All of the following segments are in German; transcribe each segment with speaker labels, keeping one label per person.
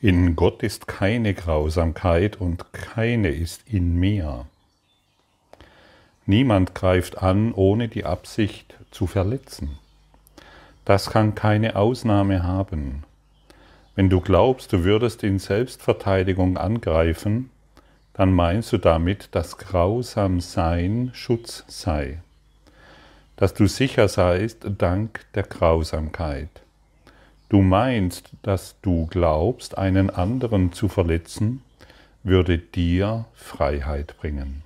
Speaker 1: In Gott ist keine Grausamkeit und keine ist in mir. Niemand greift an, ohne die Absicht zu verletzen. Das kann keine Ausnahme haben. Wenn du glaubst, du würdest in Selbstverteidigung angreifen, dann meinst du damit, dass grausam Sein Schutz sei, dass du sicher seist dank der Grausamkeit. Du meinst, dass du glaubst, einen anderen zu verletzen, würde dir Freiheit bringen.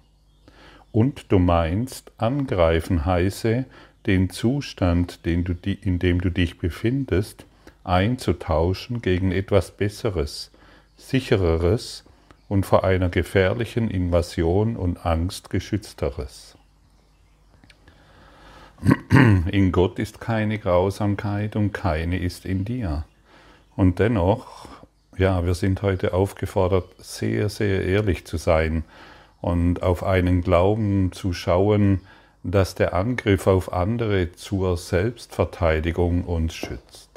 Speaker 1: Und du meinst, angreifen heiße, den Zustand, den du, in dem du dich befindest, einzutauschen gegen etwas Besseres, Sichereres und vor einer gefährlichen Invasion und Angst geschützteres. In Gott ist keine Grausamkeit und keine ist in dir. Und dennoch, ja, wir sind heute aufgefordert, sehr, sehr ehrlich zu sein und auf einen Glauben zu schauen, dass der Angriff auf andere zur Selbstverteidigung uns schützt.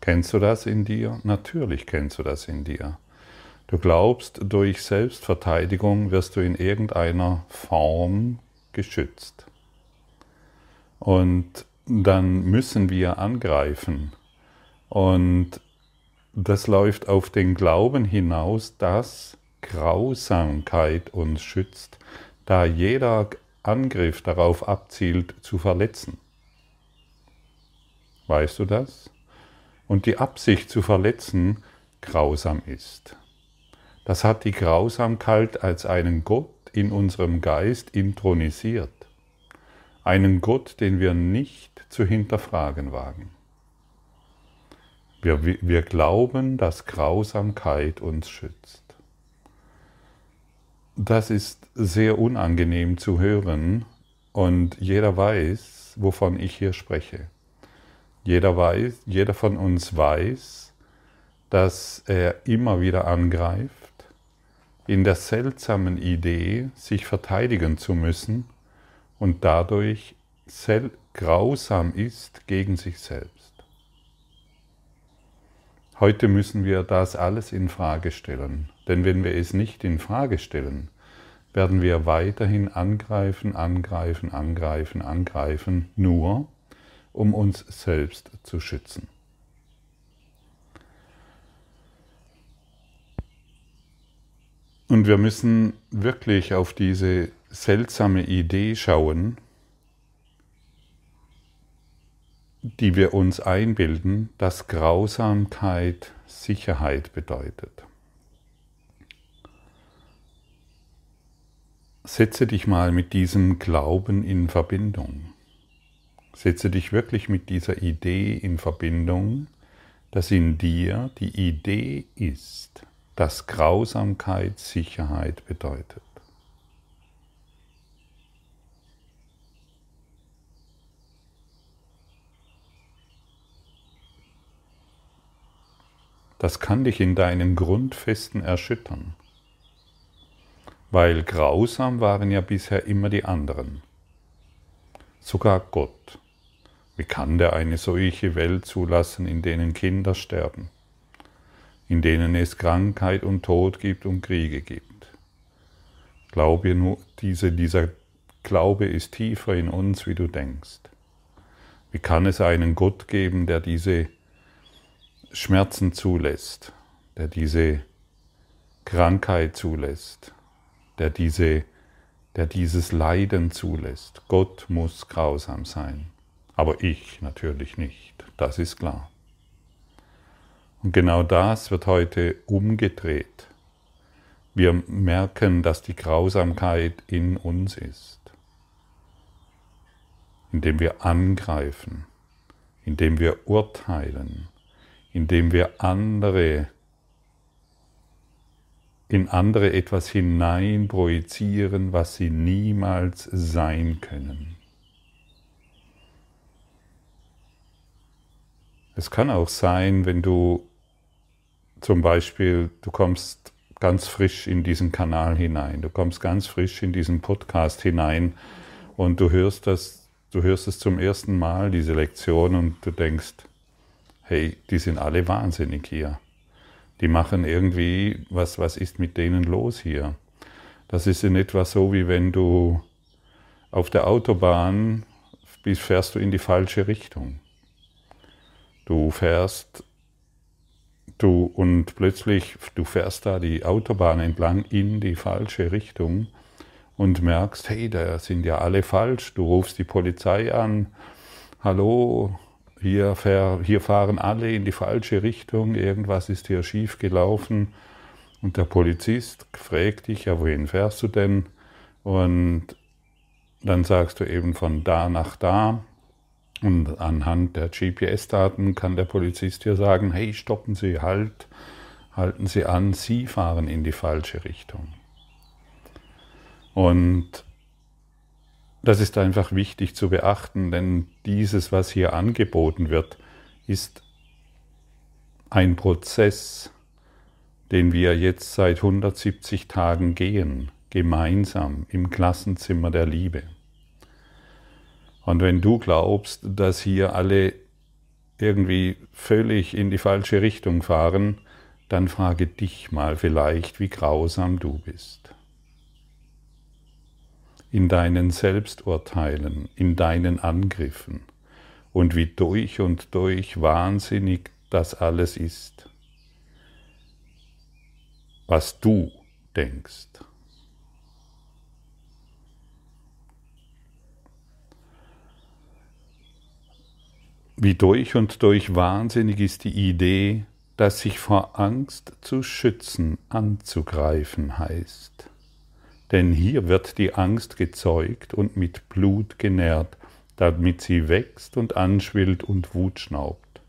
Speaker 1: Kennst du das in dir? Natürlich kennst du das in dir. Du glaubst, durch Selbstverteidigung wirst du in irgendeiner Form geschützt. Und dann müssen wir angreifen. Und das läuft auf den Glauben hinaus, dass Grausamkeit uns schützt, da jeder Angriff darauf abzielt, zu verletzen. Weißt du das? Und die Absicht zu verletzen grausam ist. Das hat die Grausamkeit als einen Gott in unserem Geist intronisiert einen Gott, den wir nicht zu hinterfragen wagen. Wir, wir glauben, dass Grausamkeit uns schützt. Das ist sehr unangenehm zu hören und jeder weiß, wovon ich hier spreche. Jeder weiß, jeder von uns weiß, dass er immer wieder angreift, in der seltsamen Idee, sich verteidigen zu müssen und dadurch grausam ist gegen sich selbst. Heute müssen wir das alles in Frage stellen, denn wenn wir es nicht in Frage stellen, werden wir weiterhin angreifen, angreifen, angreifen, angreifen, nur um uns selbst zu schützen. Und wir müssen wirklich auf diese seltsame Idee schauen, die wir uns einbilden, dass Grausamkeit Sicherheit bedeutet. Setze dich mal mit diesem Glauben in Verbindung. Setze dich wirklich mit dieser Idee in Verbindung, dass in dir die Idee ist, dass Grausamkeit Sicherheit bedeutet. Das kann dich in deinen Grundfesten erschüttern. Weil grausam waren ja bisher immer die anderen. Sogar Gott. Wie kann der eine solche Welt zulassen, in denen Kinder sterben, in denen es Krankheit und Tod gibt und Kriege gibt? Glaube nur, diese, dieser Glaube ist tiefer in uns, wie du denkst. Wie kann es einen Gott geben, der diese Schmerzen zulässt, der diese Krankheit zulässt, der, diese, der dieses Leiden zulässt. Gott muss grausam sein, aber ich natürlich nicht, das ist klar. Und genau das wird heute umgedreht. Wir merken, dass die Grausamkeit in uns ist, indem wir angreifen, indem wir urteilen, indem wir andere in andere etwas hinein projizieren, was sie niemals sein können. Es kann auch sein, wenn du zum Beispiel, du kommst ganz frisch in diesen Kanal hinein, du kommst ganz frisch in diesen Podcast hinein und du hörst das, du hörst es zum ersten Mal, diese Lektion, und du denkst, hey, die sind alle wahnsinnig hier. Die machen irgendwie, was, was ist mit denen los hier? Das ist in etwa so, wie wenn du auf der Autobahn bist, fährst du in die falsche Richtung. Du fährst du und plötzlich du fährst da die Autobahn entlang in die falsche Richtung und merkst, hey, da sind ja alle falsch. Du rufst die Polizei an, hallo, hier, hier fahren alle in die falsche Richtung, irgendwas ist hier schief gelaufen. Und der Polizist fragt dich, ja, wohin fährst du denn? Und dann sagst du eben von da nach da. Und anhand der GPS-Daten kann der Polizist dir sagen, hey, stoppen Sie, halt, halten Sie an, Sie fahren in die falsche Richtung. Und das ist einfach wichtig zu beachten, denn dieses, was hier angeboten wird, ist ein Prozess, den wir jetzt seit 170 Tagen gehen, gemeinsam im Klassenzimmer der Liebe. Und wenn du glaubst, dass hier alle irgendwie völlig in die falsche Richtung fahren, dann frage dich mal vielleicht, wie grausam du bist. In deinen Selbsturteilen, in deinen Angriffen und wie durch und durch wahnsinnig das alles ist, was du denkst. Wie durch und durch wahnsinnig ist die Idee, dass sich vor Angst zu schützen, anzugreifen heißt. Denn hier wird die Angst gezeugt und mit Blut genährt, damit sie wächst und anschwillt und Wut schnaubt.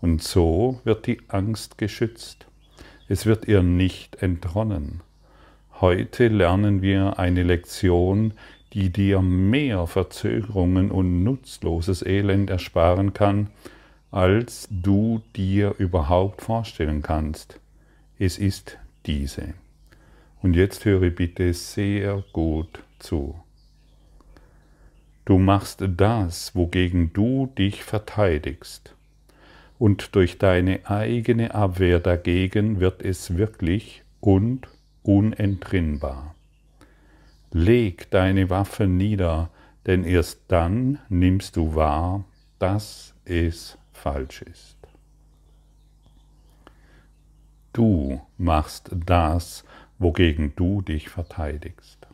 Speaker 1: Und so wird die Angst geschützt. Es wird ihr nicht entronnen. Heute lernen wir eine Lektion, die dir mehr Verzögerungen und nutzloses Elend ersparen kann, als du dir überhaupt vorstellen kannst. Es ist diese. Und jetzt höre bitte sehr gut zu. Du machst das, wogegen du dich verteidigst. Und durch deine eigene Abwehr dagegen wird es wirklich und unentrinnbar. Leg deine Waffe nieder, denn erst dann nimmst du wahr, dass es falsch ist. Du machst das, wogegen du dich verteidigst.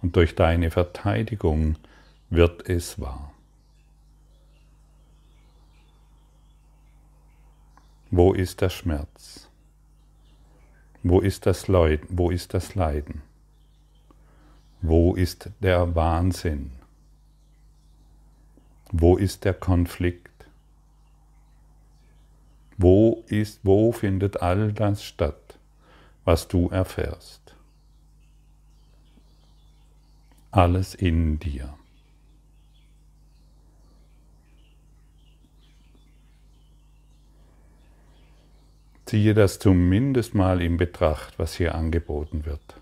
Speaker 1: Und durch deine Verteidigung wird es wahr. Wo ist der Schmerz? Wo ist das Leid? Wo ist das Leiden? Wo ist der Wahnsinn? Wo ist der Konflikt? Wo ist, wo findet all das statt, was du erfährst? Alles in dir. Ziehe das zumindest mal in Betracht, was hier angeboten wird.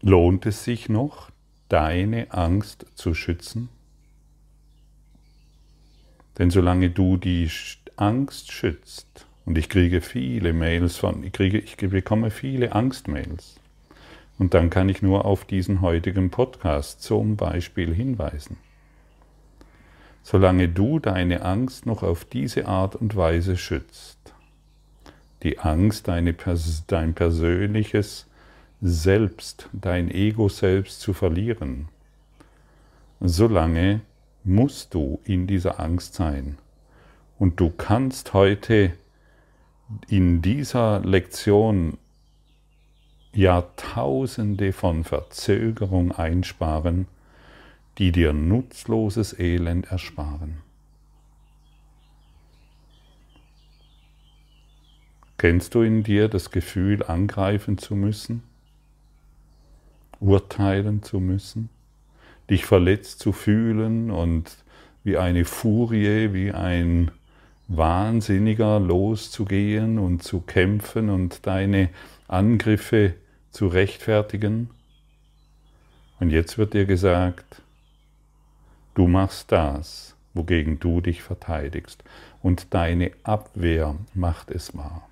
Speaker 1: Lohnt es sich noch, deine Angst zu schützen? Denn solange du die Angst schützt, und ich kriege viele Mails von, ich, kriege, ich bekomme viele Angstmails, und dann kann ich nur auf diesen heutigen Podcast zum Beispiel hinweisen. Solange du deine Angst noch auf diese Art und Weise schützt, die Angst, deine, dein persönliches selbst, dein Ego selbst zu verlieren, solange musst du in dieser Angst sein. Und du kannst heute in dieser Lektion Jahrtausende von Verzögerung einsparen, die dir nutzloses Elend ersparen. Kennst du in dir das Gefühl, angreifen zu müssen? urteilen zu müssen, dich verletzt zu fühlen und wie eine Furie, wie ein Wahnsinniger loszugehen und zu kämpfen und deine Angriffe zu rechtfertigen. Und jetzt wird dir gesagt, du machst das, wogegen du dich verteidigst. Und deine Abwehr macht es wahr.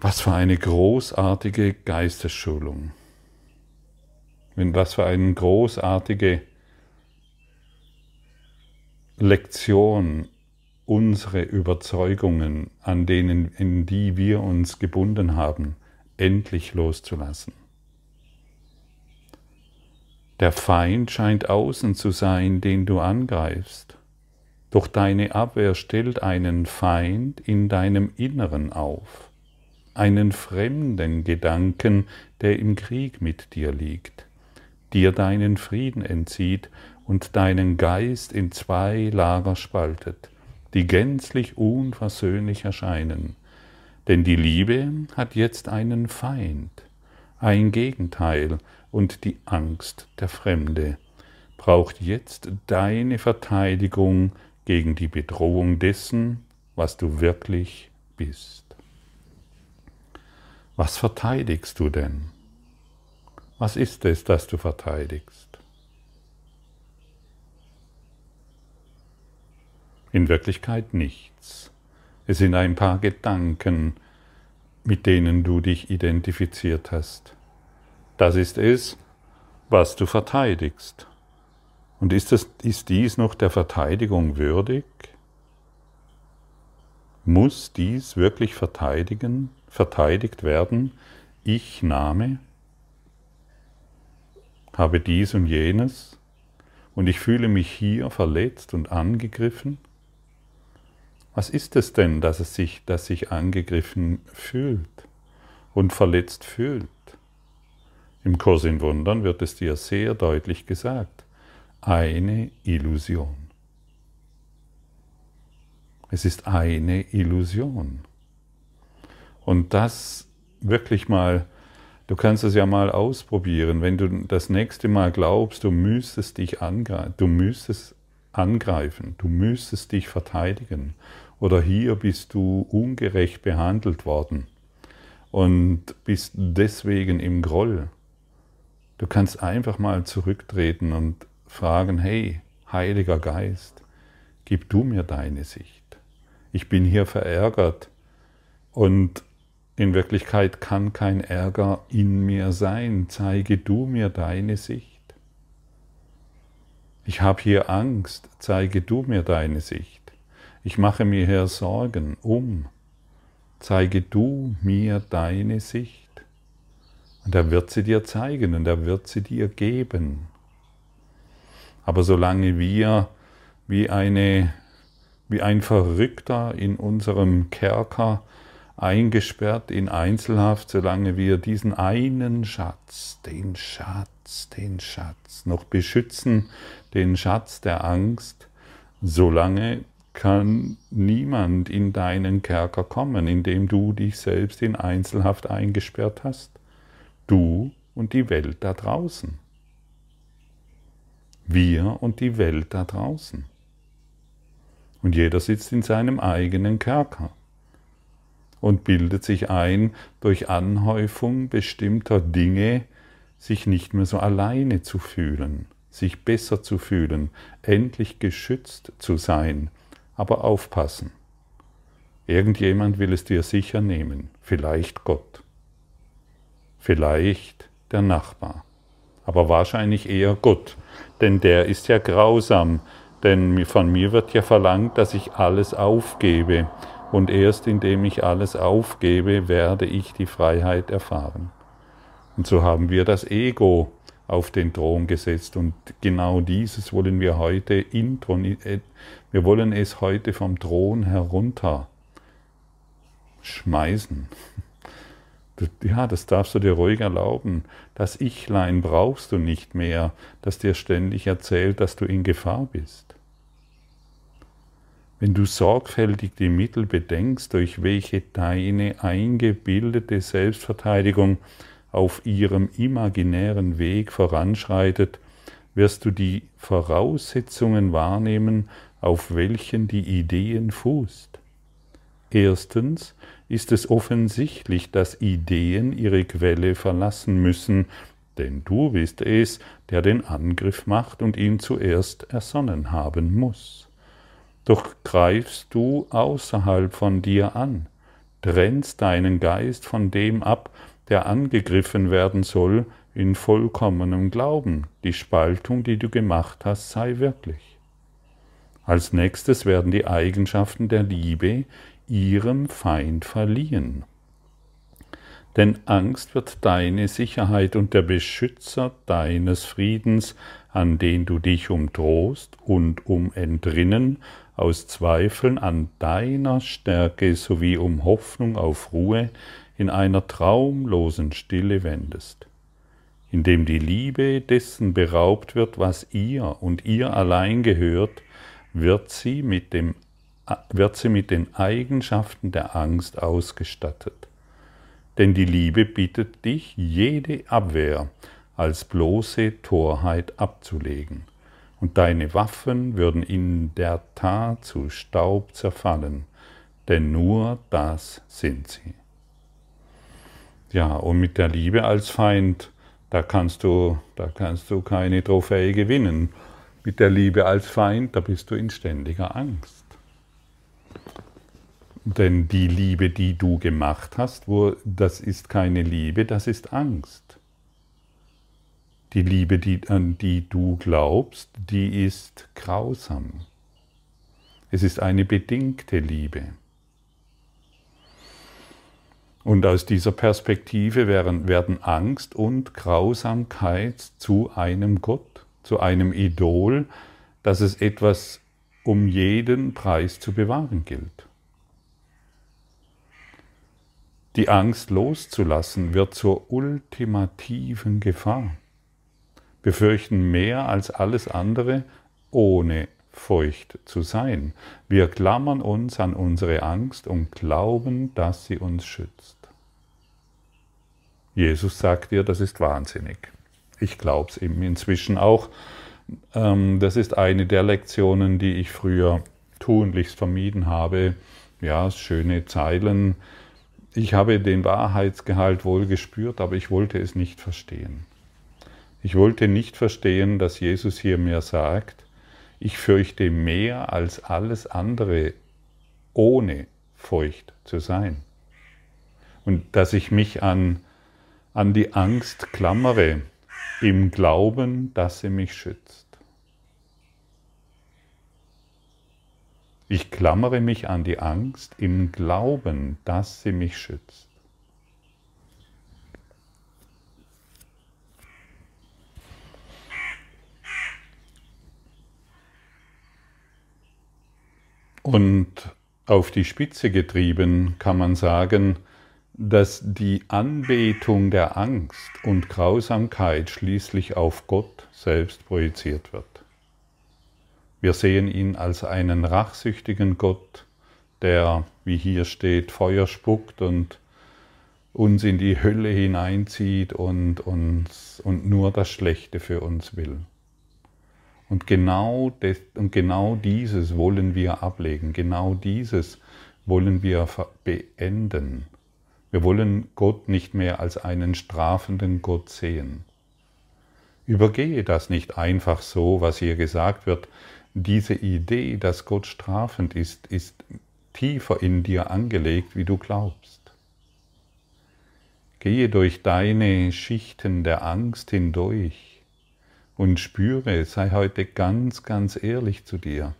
Speaker 1: Was für eine großartige Geistesschulung. Was für eine großartige Lektion unsere Überzeugungen, an denen, in die wir uns gebunden haben, endlich loszulassen. Der Feind scheint außen zu sein, den du angreifst, doch deine Abwehr stellt einen Feind in deinem Inneren auf, einen fremden Gedanken, der im Krieg mit dir liegt, dir deinen Frieden entzieht und deinen Geist in zwei Lager spaltet die gänzlich unversöhnlich erscheinen. Denn die Liebe hat jetzt einen Feind, ein Gegenteil, und die Angst der Fremde braucht jetzt deine Verteidigung gegen die Bedrohung dessen, was du wirklich bist. Was verteidigst du denn? Was ist es, das du verteidigst? In Wirklichkeit nichts. Es sind ein paar Gedanken, mit denen du dich identifiziert hast. Das ist es, was du verteidigst. Und ist, das, ist dies noch der Verteidigung würdig? Muss dies wirklich verteidigen, verteidigt werden? Ich Name? Habe dies und jenes? Und ich fühle mich hier verletzt und angegriffen? Was ist es denn, dass es sich, dass sich angegriffen fühlt und verletzt fühlt? Im Kurs in Wundern wird es dir sehr deutlich gesagt. Eine Illusion. Es ist eine Illusion. Und das wirklich mal, du kannst es ja mal ausprobieren, wenn du das nächste Mal glaubst, du müsstest dich angreifen, du müsstest angreifen, du müsstest dich verteidigen oder hier bist du ungerecht behandelt worden und bist deswegen im Groll. Du kannst einfach mal zurücktreten und fragen, hey, Heiliger Geist, gib du mir deine Sicht. Ich bin hier verärgert und in Wirklichkeit kann kein Ärger in mir sein. Zeige du mir deine Sicht. Ich habe hier Angst, zeige du mir deine Sicht. Ich mache mir hier Sorgen um. Zeige du mir deine Sicht. Und er wird sie dir zeigen und er wird sie dir geben. Aber solange wir wie, eine, wie ein Verrückter in unserem Kerker eingesperrt in Einzelhaft, solange wir diesen einen Schatz, den Schatz, den Schatz noch beschützen, den Schatz der Angst, solange kann niemand in deinen Kerker kommen, indem du dich selbst in Einzelhaft eingesperrt hast. Du und die Welt da draußen. Wir und die Welt da draußen. Und jeder sitzt in seinem eigenen Kerker und bildet sich ein, durch Anhäufung bestimmter Dinge sich nicht mehr so alleine zu fühlen, sich besser zu fühlen, endlich geschützt zu sein, aber aufpassen. Irgendjemand will es dir sicher nehmen, vielleicht Gott, vielleicht der Nachbar, aber wahrscheinlich eher Gott, denn der ist ja grausam, denn von mir wird ja verlangt, dass ich alles aufgebe, und erst indem ich alles aufgebe, werde ich die Freiheit erfahren. Und so haben wir das Ego auf den Thron gesetzt. Und genau dieses wollen wir heute intron wir wollen es heute vom Thron herunter schmeißen. Ja, das darfst du dir ruhig erlauben. Das Ichlein brauchst du nicht mehr, das dir ständig erzählt, dass du in Gefahr bist. Wenn du sorgfältig die Mittel bedenkst, durch welche deine eingebildete Selbstverteidigung auf ihrem imaginären Weg voranschreitet, wirst du die Voraussetzungen wahrnehmen, auf welchen die Ideen fußt. Erstens ist es offensichtlich, dass Ideen ihre Quelle verlassen müssen, denn du bist es, der den Angriff macht und ihn zuerst ersonnen haben muss. Doch greifst du außerhalb von dir an, trennst deinen Geist von dem ab, der angegriffen werden soll, in vollkommenem Glauben, die Spaltung, die du gemacht hast, sei wirklich. Als nächstes werden die Eigenschaften der Liebe ihrem Feind verliehen. Denn Angst wird deine Sicherheit und der Beschützer deines Friedens, an den du dich um Trost und um Entrinnen aus Zweifeln an deiner Stärke sowie um Hoffnung auf Ruhe in einer traumlosen Stille wendest, indem die Liebe dessen beraubt wird, was ihr und ihr allein gehört, wird sie mit, dem, wird sie mit den Eigenschaften der Angst ausgestattet denn die Liebe bittet dich, jede Abwehr als bloße Torheit abzulegen, und deine Waffen würden in der Tat zu Staub zerfallen, denn nur das sind sie. Ja, und mit der Liebe als Feind, da kannst du, da kannst du keine Trophäe gewinnen. Mit der Liebe als Feind, da bist du in ständiger Angst. Denn die Liebe, die du gemacht hast, wo, das ist keine Liebe, das ist Angst. Die Liebe, die, an die du glaubst, die ist grausam. Es ist eine bedingte Liebe. Und aus dieser Perspektive werden, werden Angst und Grausamkeit zu einem Gott, zu einem Idol, das es etwas um jeden Preis zu bewahren gilt. Die Angst loszulassen wird zur ultimativen Gefahr. Wir fürchten mehr als alles andere, ohne feucht zu sein. Wir klammern uns an unsere Angst und glauben, dass sie uns schützt. Jesus sagt dir, das ist wahnsinnig. Ich glaube es ihm inzwischen auch. Ähm, das ist eine der Lektionen, die ich früher tunlichst vermieden habe. Ja, schöne Zeilen, ich habe den Wahrheitsgehalt wohl gespürt, aber ich wollte es nicht verstehen. Ich wollte nicht verstehen, dass Jesus hier mir sagt, ich fürchte mehr als alles andere, ohne feucht zu sein. Und dass ich mich an, an die Angst klammere, im Glauben, dass sie mich schützt. Ich klammere mich an die Angst im Glauben, dass sie mich schützt. Und auf die Spitze getrieben kann man sagen, dass die Anbetung der Angst und Grausamkeit schließlich auf Gott selbst projiziert wird. Wir sehen ihn als einen rachsüchtigen Gott, der, wie hier steht, Feuer spuckt und uns in die Hölle hineinzieht und, uns, und nur das Schlechte für uns will. Und genau, das, und genau dieses wollen wir ablegen, genau dieses wollen wir beenden. Wir wollen Gott nicht mehr als einen strafenden Gott sehen. Übergehe das nicht einfach so, was hier gesagt wird, diese Idee, dass Gott strafend ist, ist tiefer in dir angelegt, wie du glaubst. Gehe durch deine Schichten der Angst hindurch und spüre, sei heute ganz, ganz ehrlich zu dir.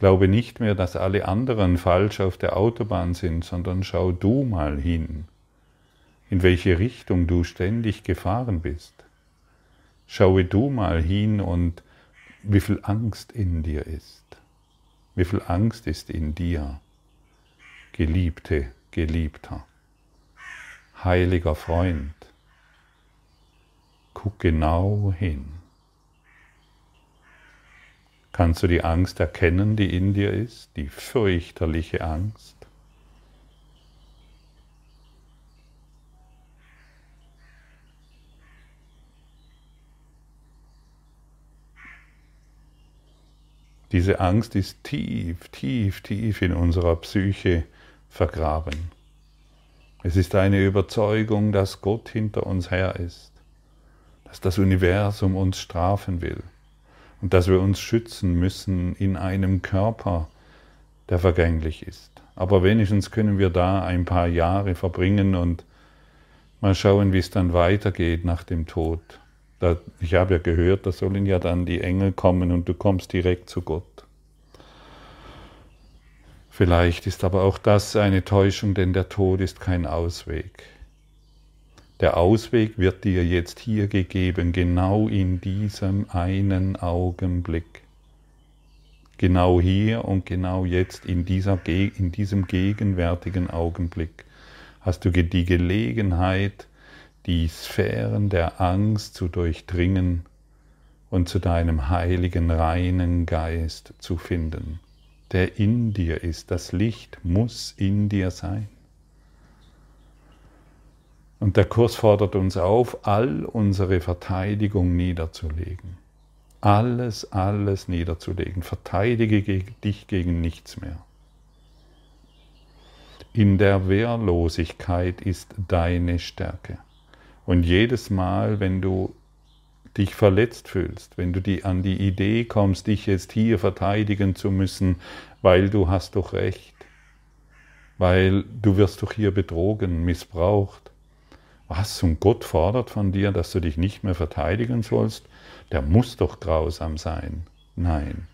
Speaker 1: Glaube nicht mehr, dass alle anderen falsch auf der Autobahn sind, sondern schau du mal hin, in welche Richtung du ständig gefahren bist. Schaue du mal hin und wie viel Angst in dir ist. Wie viel Angst ist in dir, Geliebte, Geliebter, heiliger Freund. Guck genau hin. Kannst du die Angst erkennen, die in dir ist, die fürchterliche Angst? Diese Angst ist tief, tief, tief in unserer Psyche vergraben. Es ist eine Überzeugung, dass Gott hinter uns her ist, dass das Universum uns strafen will und dass wir uns schützen müssen in einem Körper, der vergänglich ist. Aber wenigstens können wir da ein paar Jahre verbringen und mal schauen, wie es dann weitergeht nach dem Tod. Ich habe ja gehört, da sollen ja dann die Engel kommen und du kommst direkt zu Gott. Vielleicht ist aber auch das eine Täuschung, denn der Tod ist kein Ausweg. Der Ausweg wird dir jetzt hier gegeben, genau in diesem einen Augenblick. Genau hier und genau jetzt, in, dieser, in diesem gegenwärtigen Augenblick, hast du die Gelegenheit, die Sphären der Angst zu durchdringen und zu deinem heiligen, reinen Geist zu finden, der in dir ist. Das Licht muss in dir sein. Und der Kurs fordert uns auf, all unsere Verteidigung niederzulegen. Alles, alles niederzulegen. Verteidige dich gegen nichts mehr. In der Wehrlosigkeit ist deine Stärke. Und jedes Mal, wenn du dich verletzt fühlst, wenn du die, an die Idee kommst, dich jetzt hier verteidigen zu müssen, weil du hast doch recht, weil du wirst doch hier betrogen, missbraucht, was? Und Gott fordert von dir, dass du dich nicht mehr verteidigen sollst? Der muss doch grausam sein. Nein.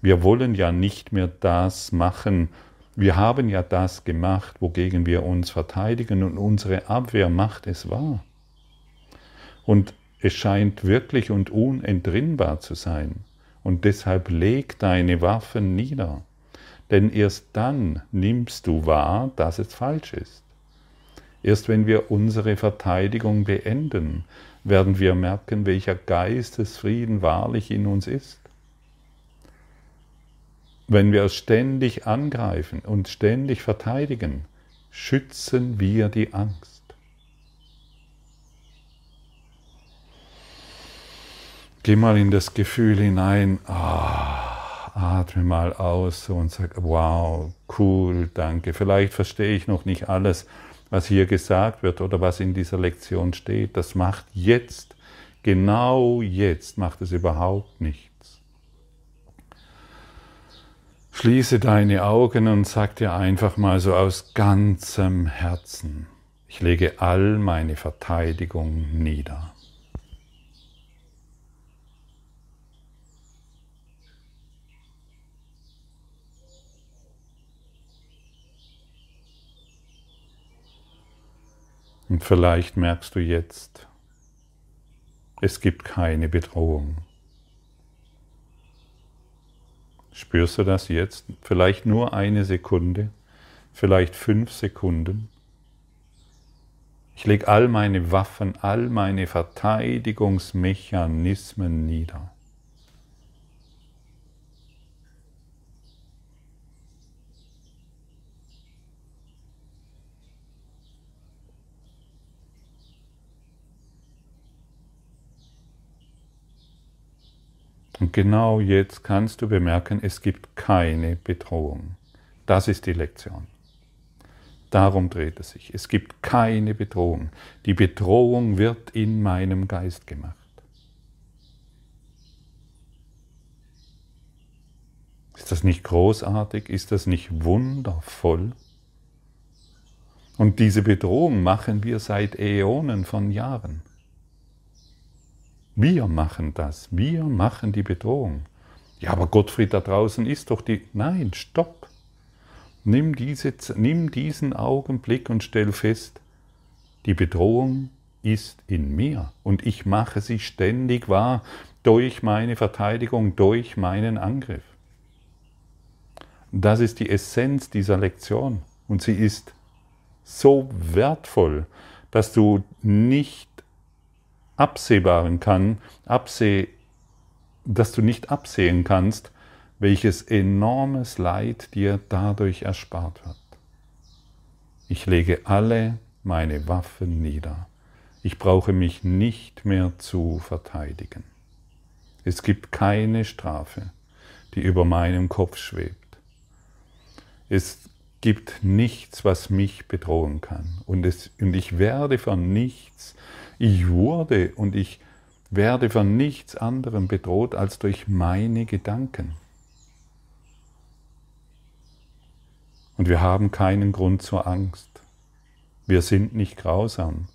Speaker 1: Wir wollen ja nicht mehr das machen. Wir haben ja das gemacht, wogegen wir uns verteidigen und unsere Abwehr macht es wahr. Und es scheint wirklich und unentrinnbar zu sein. Und deshalb leg deine Waffen nieder. Denn erst dann nimmst du wahr, dass es falsch ist. Erst wenn wir unsere Verteidigung beenden, werden wir merken, welcher Geistesfrieden wahrlich in uns ist. Wenn wir ständig angreifen und ständig verteidigen, schützen wir die Angst. Geh mal in das Gefühl hinein, ah, atme mal aus und sag, wow, cool, danke. Vielleicht verstehe ich noch nicht alles, was hier gesagt wird oder was in dieser Lektion steht, das macht jetzt, genau jetzt, macht es überhaupt nichts. Schließe deine Augen und sag dir einfach mal so aus ganzem Herzen, ich lege all meine Verteidigung nieder. Und vielleicht merkst du jetzt, es gibt keine Bedrohung. Spürst du das jetzt? Vielleicht nur eine Sekunde, vielleicht fünf Sekunden. Ich lege all meine Waffen, all meine Verteidigungsmechanismen nieder. Und genau jetzt kannst du bemerken, es gibt keine Bedrohung. Das ist die Lektion. Darum dreht es sich. Es gibt keine Bedrohung. Die Bedrohung wird in meinem Geist gemacht. Ist das nicht großartig? Ist das nicht wundervoll? Und diese Bedrohung machen wir seit Äonen von Jahren. Wir machen das. Wir machen die Bedrohung. Ja, aber Gottfried da draußen ist doch die. Nein, stopp. Nimm, diese, nimm diesen Augenblick und stell fest, die Bedrohung ist in mir und ich mache sie ständig wahr durch meine Verteidigung, durch meinen Angriff. Das ist die Essenz dieser Lektion und sie ist so wertvoll, dass du nicht absehbaren kann, abseh, dass du nicht absehen kannst, welches enormes Leid dir dadurch erspart wird. Ich lege alle meine Waffen nieder. Ich brauche mich nicht mehr zu verteidigen. Es gibt keine Strafe, die über meinem Kopf schwebt. Es, gibt nichts, was mich bedrohen kann. Und, es, und ich werde von nichts, ich wurde und ich werde von nichts anderem bedroht als durch meine Gedanken. Und wir haben keinen Grund zur Angst. Wir sind nicht grausam.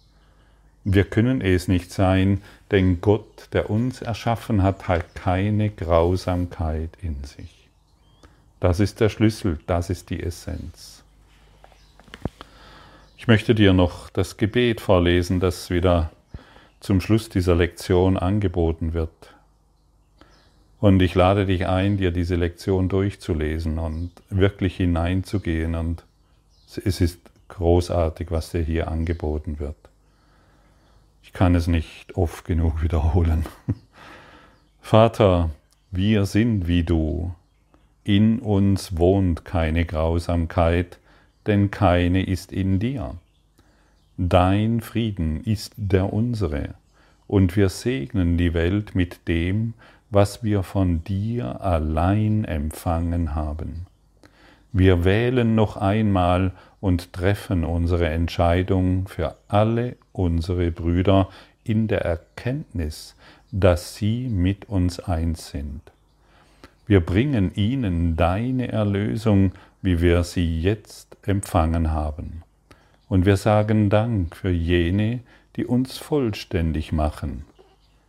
Speaker 1: Wir können es nicht sein, denn Gott, der uns erschaffen hat, hat keine Grausamkeit in sich. Das ist der Schlüssel, das ist die Essenz. Ich möchte dir noch das Gebet vorlesen, das wieder zum Schluss dieser Lektion angeboten wird. Und ich lade dich ein, dir diese Lektion durchzulesen und wirklich hineinzugehen. Und es ist großartig, was dir hier angeboten wird. Ich kann es nicht oft genug wiederholen. Vater, wir sind wie du, in uns wohnt keine Grausamkeit, denn keine ist in dir. Dein Frieden ist der unsere, und wir segnen die Welt mit dem, was wir von dir allein empfangen haben. Wir wählen noch einmal und treffen unsere Entscheidung für alle unsere Brüder in der Erkenntnis, dass sie mit uns eins sind. Wir bringen ihnen deine Erlösung, wie wir sie jetzt empfangen haben. Und wir sagen Dank für jene, die uns vollständig machen.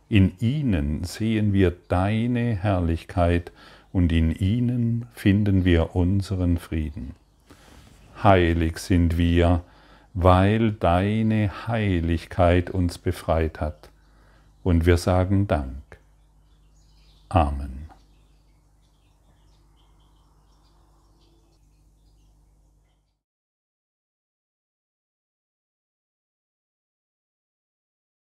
Speaker 1: In ihnen sehen wir deine Herrlichkeit und in ihnen finden wir unseren Frieden. Heilig sind wir, weil deine Heiligkeit uns befreit hat. Und wir sagen Dank. Amen.